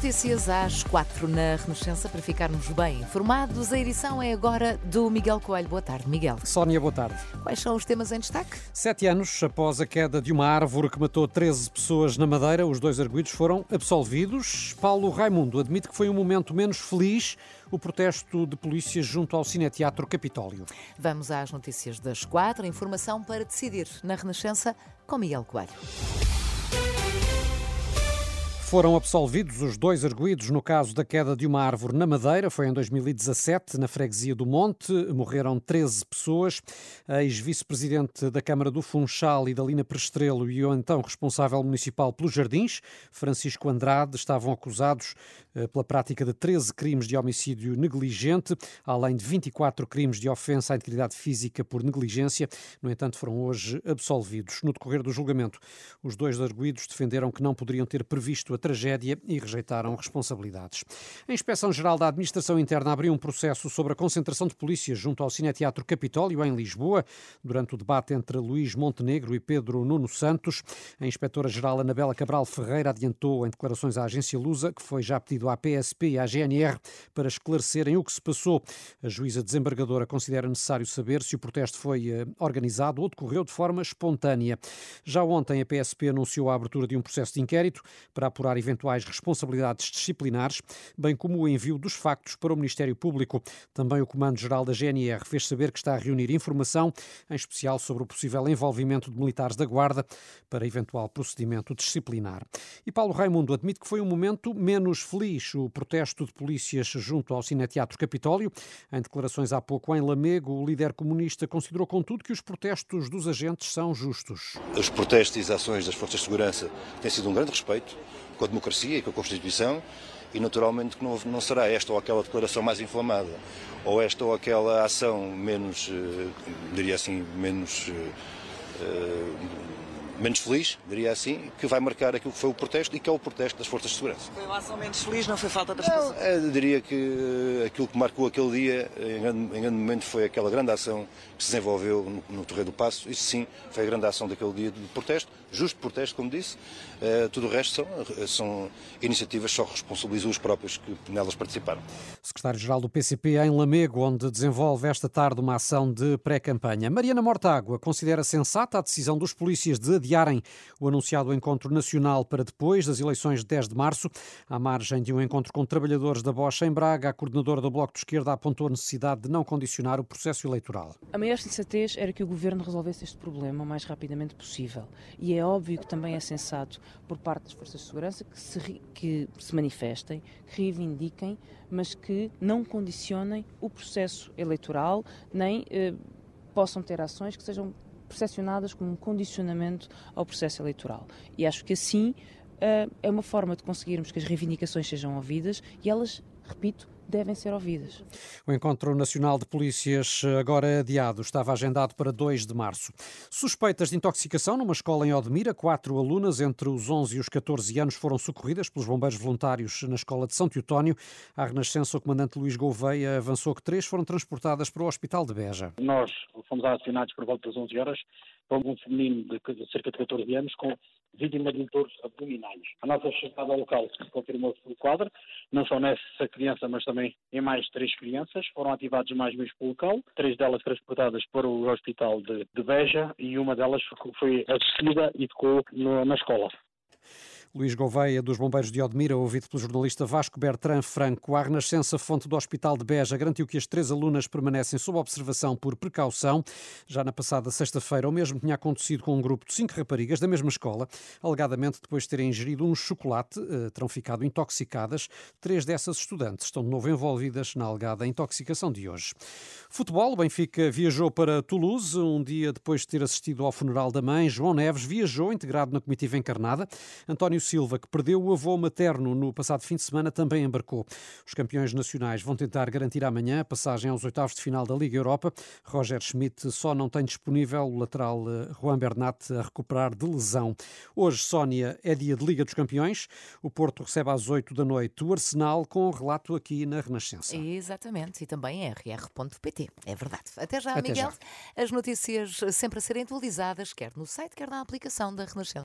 Notícias às quatro na Renascença para ficarmos bem informados. A edição é agora do Miguel Coelho. Boa tarde, Miguel. Sónia, boa tarde. Quais são os temas em destaque? Sete anos após a queda de uma árvore que matou 13 pessoas na Madeira, os dois arguídos foram absolvidos. Paulo Raimundo admite que foi um momento menos feliz o protesto de polícias junto ao Cineteatro Capitólio. Vamos às notícias das quatro. Informação para decidir na Renascença com Miguel Coelho. Foram absolvidos os dois arguídos no caso da queda de uma árvore na Madeira. Foi em 2017, na freguesia do Monte. Morreram 13 pessoas. A ex-vice-presidente da Câmara do Funchal, Idalina Prestrelo, e o então responsável municipal pelos jardins, Francisco Andrade, estavam acusados eh, pela prática de 13 crimes de homicídio negligente, além de 24 crimes de ofensa à integridade física por negligência. No entanto, foram hoje absolvidos. No decorrer do julgamento, os dois arguídos defenderam que não poderiam ter previsto a tragédia e rejeitaram responsabilidades. A Inspeção-Geral da Administração Interna abriu um processo sobre a concentração de polícias junto ao Cineteatro Capitólio, em Lisboa, durante o debate entre Luís Montenegro e Pedro Nuno Santos. A Inspetora-Geral Anabela Cabral Ferreira adiantou em declarações à agência Lusa que foi já pedido à PSP e à GNR para esclarecerem o que se passou. A juíza desembargadora considera necessário saber se o protesto foi eh, organizado ou decorreu de forma espontânea. Já ontem a PSP anunciou a abertura de um processo de inquérito para apurar eventuais responsabilidades disciplinares, bem como o envio dos factos para o Ministério Público. Também o Comando-Geral da GNR fez saber que está a reunir informação, em especial sobre o possível envolvimento de militares da Guarda para eventual procedimento disciplinar. E Paulo Raimundo admite que foi um momento menos feliz o protesto de polícias junto ao Cineteatro Capitólio. Em declarações há pouco em Lamego, o líder comunista considerou, contudo, que os protestos dos agentes são justos. Os protestos e as ações das forças de segurança têm sido um grande respeito com a democracia e com a Constituição e naturalmente que não, não será esta ou aquela declaração mais inflamada ou esta ou aquela ação menos, eh, diria assim, menos uh, menos feliz, diria assim, que vai marcar aquilo que foi o protesto e que é o protesto das forças de segurança. Foi uma ação menos feliz, não foi falta de? Não, eu diria que aquilo que marcou aquele dia, em grande, em grande momento, foi aquela grande ação que se desenvolveu no, no Torreio do Passo. Isso sim, foi a grande ação daquele dia de protesto, justo protesto, como disse. Uh, tudo o resto são, são iniciativas só responsabilizam os próprios que nelas participaram. Secretário-Geral do PCP em Lamego, onde desenvolve esta tarde uma ação de pré-campanha. Mariana Mortágua considera sensata a decisão dos polícias de adiar adiarem o anunciado encontro nacional para depois das eleições de 10 de março. À margem de um encontro com trabalhadores da Bosch em Braga, a coordenadora do Bloco de Esquerda apontou a necessidade de não condicionar o processo eleitoral. A maior sensatez era que o governo resolvesse este problema o mais rapidamente possível. E é óbvio que também é sensato por parte das forças de segurança que se, que se manifestem, que reivindiquem, mas que não condicionem o processo eleitoral, nem eh, possam ter ações que sejam percepcionadas como um condicionamento ao processo eleitoral. E acho que assim é uma forma de conseguirmos que as reivindicações sejam ouvidas e elas, repito, devem ser ouvidas. O Encontro Nacional de Polícias, agora adiado, estava agendado para 2 de março. Suspeitas de intoxicação numa escola em Odmira, quatro alunas entre os 11 e os 14 anos foram socorridas pelos bombeiros voluntários na escola de São Teotónio. À Renascença, o comandante Luís Gouveia avançou que três foram transportadas para o Hospital de Beja. Nós fomos acionados por volta das 11 horas para um feminino de cerca de 14 anos com vítima de dores abdominais. A nossa chegada ao local confirmou-se pelo quadro, não só nessa criança, mas também em mais três crianças. Foram ativados mais meios pelo local, três delas transportadas para o hospital de, de Beja e uma delas foi assistida e ficou no, na escola. Luís Gouveia, dos Bombeiros de Odmira, ouvido pelo jornalista Vasco Bertrand Franco, a Renascença Fonte do Hospital de Beja garantiu que as três alunas permanecem sob observação por precaução. Já na passada sexta-feira, o mesmo tinha acontecido com um grupo de cinco raparigas da mesma escola, alegadamente depois de terem ingerido um chocolate, eh, terão ficado intoxicadas. Três dessas estudantes estão de novo envolvidas na alegada intoxicação de hoje. Futebol, o Benfica viajou para Toulouse, um dia depois de ter assistido ao funeral da mãe. João Neves viajou, integrado na comitiva encarnada. António Silva, que perdeu o avô materno no passado fim de semana, também embarcou. Os campeões nacionais vão tentar garantir amanhã a passagem aos oitavos de final da Liga Europa. Roger Schmidt só não tem disponível o lateral eh, Juan Bernat a recuperar de lesão. Hoje, Sónia, é dia de Liga dos Campeões. O Porto recebe às 8 da noite o Arsenal, com um relato aqui na Renascença. Exatamente, e também em rr.pt. É verdade. Até já, Até Miguel. já. As notícias sempre a serem atualizadas, quer no site, quer na aplicação da Renascença.